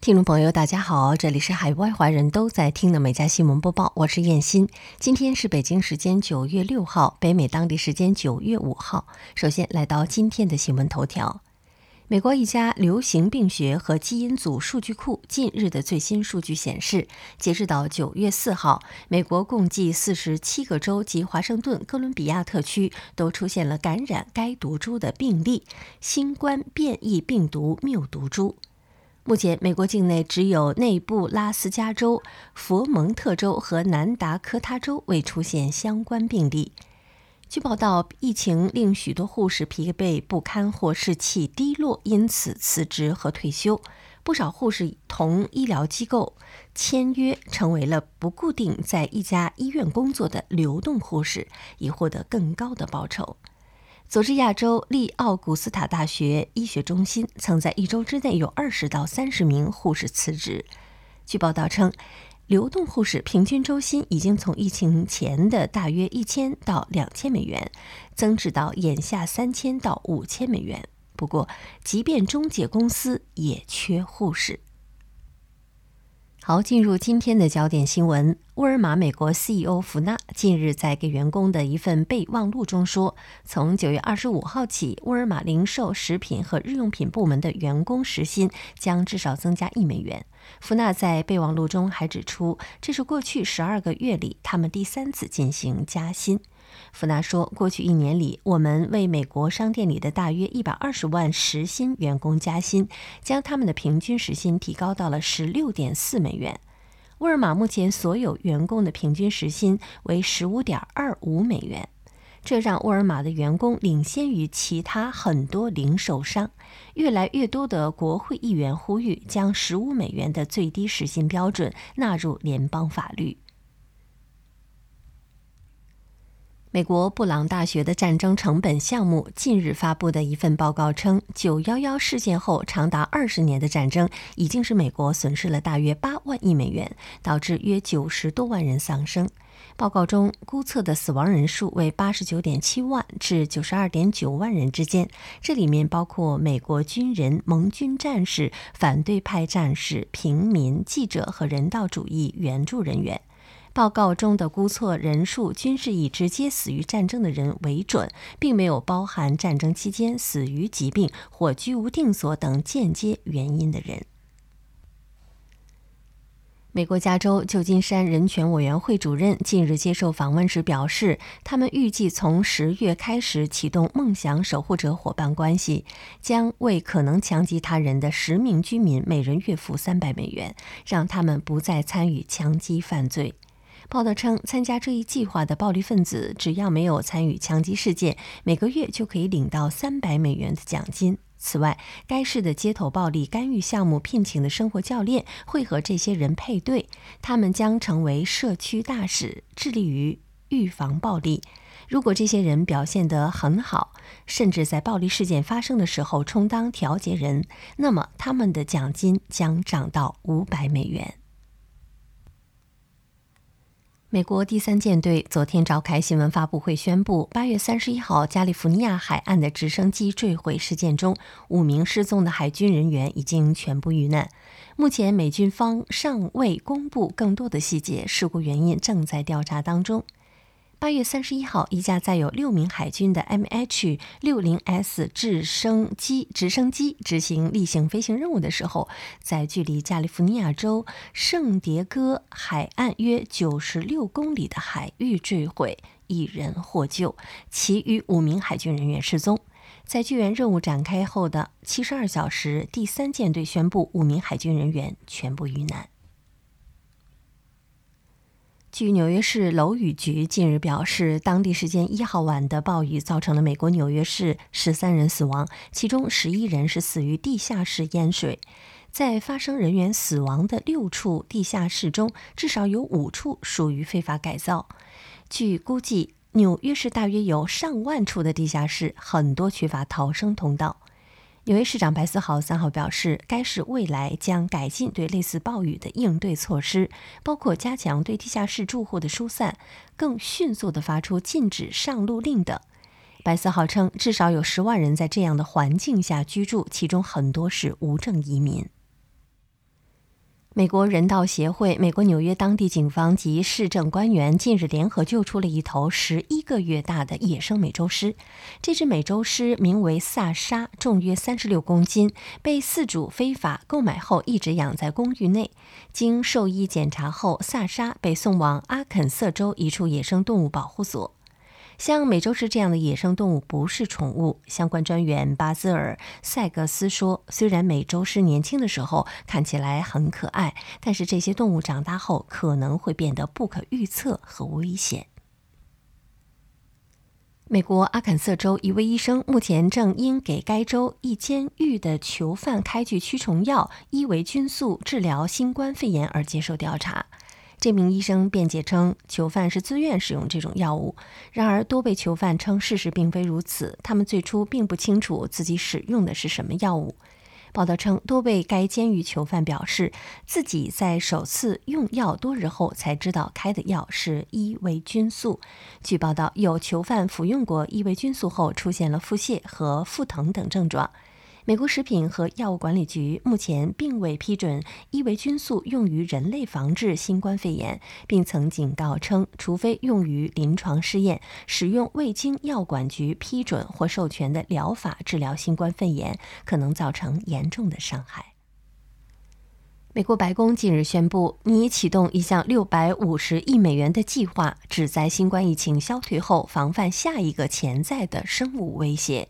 听众朋友，大家好，这里是海外华人都在听的《美家新闻播报》，我是燕欣。今天是北京时间九月六号，北美当地时间九月五号。首先来到今天的新闻头条：美国一家流行病学和基因组数据库近日的最新数据显示，截止到九月四号，美国共计四十七个州及华盛顿哥伦比亚特区都出现了感染该毒株的病例——新冠变异病毒谬毒株。目前，美国境内只有内布拉斯加州、佛蒙特州和南达科他州未出现相关病例。据报道，疫情令许多护士疲惫不堪或士气低落，因此辞职和退休。不少护士同医疗机构签约，成为了不固定在一家医院工作的流动护士，以获得更高的报酬。佐治亚州利奥古斯塔大学医学中心曾在一周之内有二十到三十名护士辞职。据报道称，流动护士平均周薪已经从疫情前的大约一千到两千美元，增至到眼下三千到五千美元。不过，即便中介公司也缺护士。好，进入今天的焦点新闻。沃尔玛美国 CEO 福纳近日在给员工的一份备忘录中说，从九月二十五号起，沃尔玛零售、食品和日用品部门的员工时薪将至少增加一美元。福纳在备忘录中还指出，这是过去十二个月里他们第三次进行加薪。福纳说：“过去一年里，我们为美国商店里的大约一百二十万时薪员工加薪，将他们的平均时薪提高到了十六点四美元。沃尔玛目前所有员工的平均时薪为十五点二五美元，这让沃尔玛的员工领先于其他很多零售商。越来越多的国会议员呼吁将十五美元的最低时薪标准纳入联邦法律。”美国布朗大学的战争成本项目近日发布的一份报告称，九幺幺事件后长达二十年的战争已经使美国损失了大约八万亿美元，导致约九十多万人丧生。报告中估测的死亡人数为八十九点七万至九十二点九万人之间，这里面包括美国军人、盟军战士、反对派战士、平民、记者和人道主义援助人员。报告中的估测人数均是以直接死于战争的人为准，并没有包含战争期间死于疾病或居无定所等间接原因的人。美国加州旧金山人权委员会主任近日接受访问时表示，他们预计从十月开始启动“梦想守护者”伙伴关系，将为可能枪击他人的十名居民每人月付三百美元，让他们不再参与枪击犯罪。报道称，参加这一计划的暴力分子只要没有参与枪击事件，每个月就可以领到三百美元的奖金。此外，该市的街头暴力干预项目聘请的生活教练会和这些人配对，他们将成为社区大使，致力于预防暴力。如果这些人表现得很好，甚至在暴力事件发生的时候充当调解人，那么他们的奖金将涨到五百美元。美国第三舰队昨天召开新闻发布会，宣布八月三十一号加利福尼亚海岸的直升机坠毁事件中，五名失踪的海军人员已经全部遇难。目前，美军方尚未公布更多的细节，事故原因正在调查当中。八月三十一号，一架载有六名海军的 MH 六零 S 直升机直升机执行例行飞行任务的时候，在距离加利福尼亚州圣迭戈海岸约九十六公里的海域坠毁，一人获救，其余五名海军人员失踪。在救援任务展开后的七十二小时，第三舰队宣布五名海军人员全部遇难。据纽约市楼宇局近日表示，当地时间一号晚的暴雨造成了美国纽约市十三人死亡，其中十一人是死于地下室淹水。在发生人员死亡的六处地下室中，至少有五处属于非法改造。据估计，纽约市大约有上万处的地下室，很多缺乏逃生通道。纽约市长白思豪三号表示，该市未来将改进对类似暴雨的应对措施，包括加强对地下室住户的疏散，更迅速地发出禁止上路令等。白思豪称，至少有十万人在这样的环境下居住，其中很多是无证移民。美国人道协会、美国纽约当地警方及市政官员近日联合救出了一头十一个月大的野生美洲狮。这只美洲狮名为萨莎，重约三十六公斤，被饲主非法购买后一直养在公寓内。经兽医检查后，萨莎被送往阿肯色州一处野生动物保护所。像美洲狮这样的野生动物不是宠物。相关专员巴兹尔·塞格斯说：“虽然美洲狮年轻的时候看起来很可爱，但是这些动物长大后可能会变得不可预测和危险。”美国阿肯色州一位医生目前正因给该州一监狱的囚犯开具驱虫药伊维菌素治疗新冠肺炎而接受调查。这名医生辩解称，囚犯是自愿使用这种药物。然而，多位囚犯称事实并非如此，他们最初并不清楚自己使用的是什么药物。报道称，多位该监狱囚犯表示，自己在首次用药多日后才知道开的药是伊维菌素。据报道，有囚犯服用过伊维菌素后出现了腹泻和腹疼等症状。美国食品和药物管理局目前并未批准伊维菌素用于人类防治新冠肺炎，并曾警告称，除非用于临床试验，使用未经药管局批准或授权的疗法治疗新冠肺炎，可能造成严重的伤害。美国白宫近日宣布，拟启动一项六百五十亿美元的计划，旨在新冠疫情消退后防范下一个潜在的生物威胁。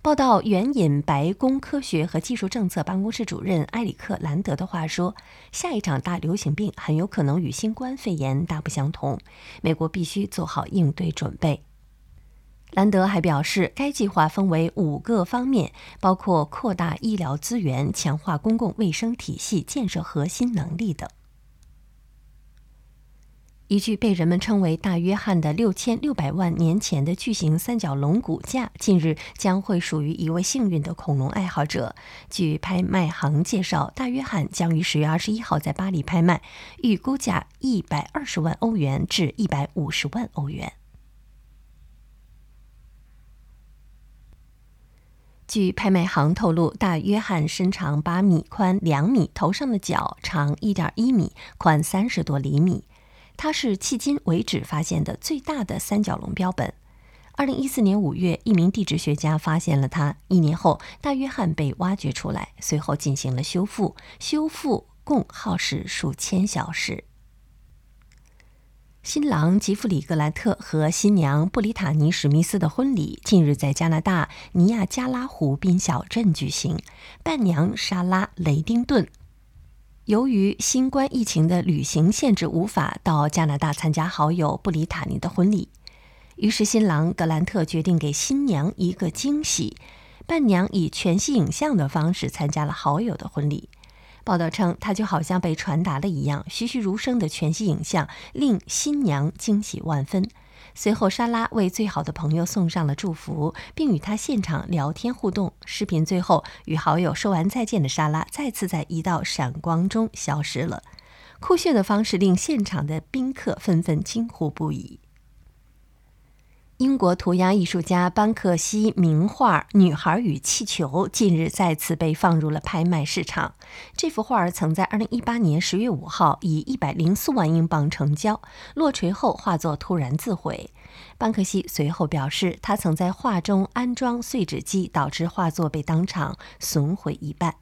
报道援引白宫科学和技术政策办公室主任埃里克·兰德的话说：“下一场大流行病很有可能与新冠肺炎大不相同，美国必须做好应对准备。”兰德还表示，该计划分为五个方面，包括扩大医疗资源、强化公共卫生体系、建设核心能力等。一具被人们称为“大约翰”的六千六百万年前的巨型三角龙骨架，近日将会属于一位幸运的恐龙爱好者。据拍卖行介绍，大约翰将于十月二十一号在巴黎拍卖，预估价一百二十万欧元至一百五十万欧元。据拍卖行透露，大约翰身长八米，宽两米，头上的角长一点一米，宽三十多厘米。它是迄今为止发现的最大的三角龙标本。二零一四年五月，一名地质学家发现了它。一年后，大约翰被挖掘出来，随后进行了修复，修复共耗时数千小时。新郎吉弗里·格兰特和新娘布里塔尼·史密斯的婚礼近日在加拿大尼亚加拉湖滨小镇举行。伴娘莎拉·雷丁顿。由于新冠疫情的旅行限制，无法到加拿大参加好友布里塔尼的婚礼，于是新郎格兰特决定给新娘一个惊喜。伴娘以全息影像的方式参加了好友的婚礼。报道称，他就好像被传达了一样，栩栩如生的全息影像令新娘惊喜万分。随后，莎拉为最好的朋友送上了祝福，并与他现场聊天互动。视频最后，与好友说完再见的莎拉再次在一道闪光中消失了。酷炫的方式令现场的宾客纷纷惊呼不已。英国涂鸦艺术家班克西名画《女孩与气球》近日再次被放入了拍卖市场。这幅画曾在2018年10月5号以104万英镑成交，落锤后画作突然自毁。班克西随后表示，他曾在画中安装碎纸机，导致画作被当场损毁一半。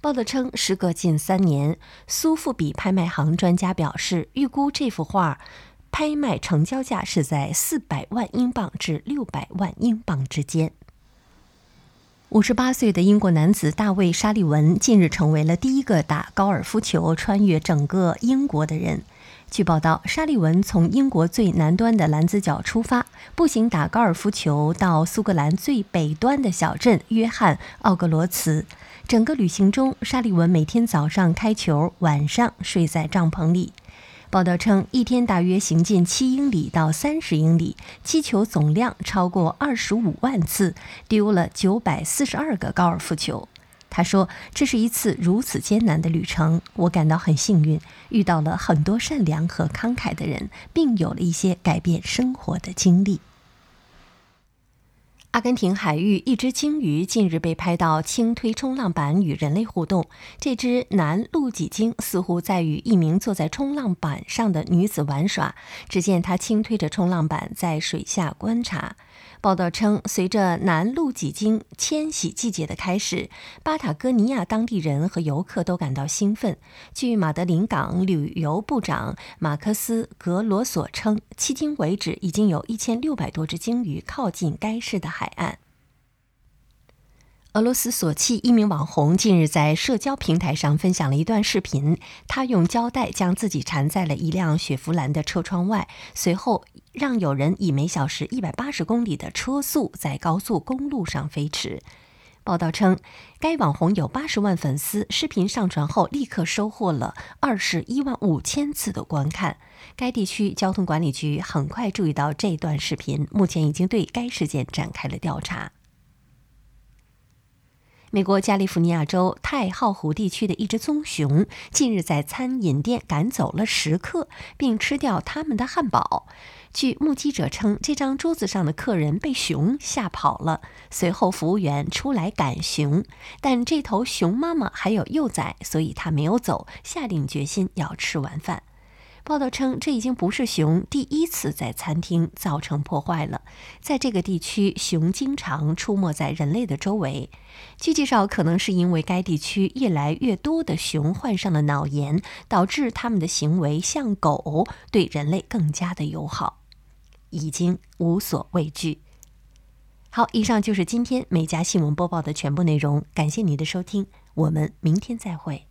报道称，时隔近三年，苏富比拍卖行专家表示，预估这幅画。拍卖成交价是在四百万英镑至六百万英镑之间。五十八岁的英国男子大卫·沙利文近日成为了第一个打高尔夫球穿越整个英国的人。据报道，沙利文从英国最南端的兰兹角出发，步行打高尔夫球到苏格兰最北端的小镇约翰奥格罗茨。整个旅行中，沙利文每天早上开球，晚上睡在帐篷里。报道称，一天大约行进七英里到三十英里，击球总量超过二十五万次，丢了九百四十二个高尔夫球。他说：“这是一次如此艰难的旅程，我感到很幸运，遇到了很多善良和慷慨的人，并有了一些改变生活的经历。”阿根廷海域一只鲸鱼近日被拍到轻推冲浪板与人类互动。这只南露脊鲸似乎在与一名坐在冲浪板上的女子玩耍。只见它轻推着冲浪板在水下观察。报道称，随着南露脊鲸迁徙季节的开始，巴塔哥尼亚当地人和游客都感到兴奋。据马德林港旅游部长马克思·格罗索称，迄今为止已经有一千六百多只鲸鱼靠近该市的海岸。俄罗斯索契一名网红近日在社交平台上分享了一段视频，他用胶带将自己缠在了一辆雪佛兰的车窗外，随后让有人以每小时一百八十公里的车速在高速公路上飞驰。报道称，该网红有八十万粉丝，视频上传后立刻收获了二十一万五千次的观看。该地区交通管理局很快注意到这段视频，目前已经对该事件展开了调查。美国加利福尼亚州太浩湖地区的一只棕熊近日在餐饮店赶走了食客，并吃掉他们的汉堡。据目击者称，这张桌子上的客人被熊吓跑了。随后，服务员出来赶熊，但这头熊妈妈还有幼崽，所以他没有走，下定决心要吃完饭。报道称，这已经不是熊第一次在餐厅造成破坏了。在这个地区，熊经常出没在人类的周围。据介绍，可能是因为该地区越来越多的熊患上了脑炎，导致它们的行为像狗，对人类更加的友好，已经无所畏惧。好，以上就是今天美家新闻播报的全部内容，感谢您的收听，我们明天再会。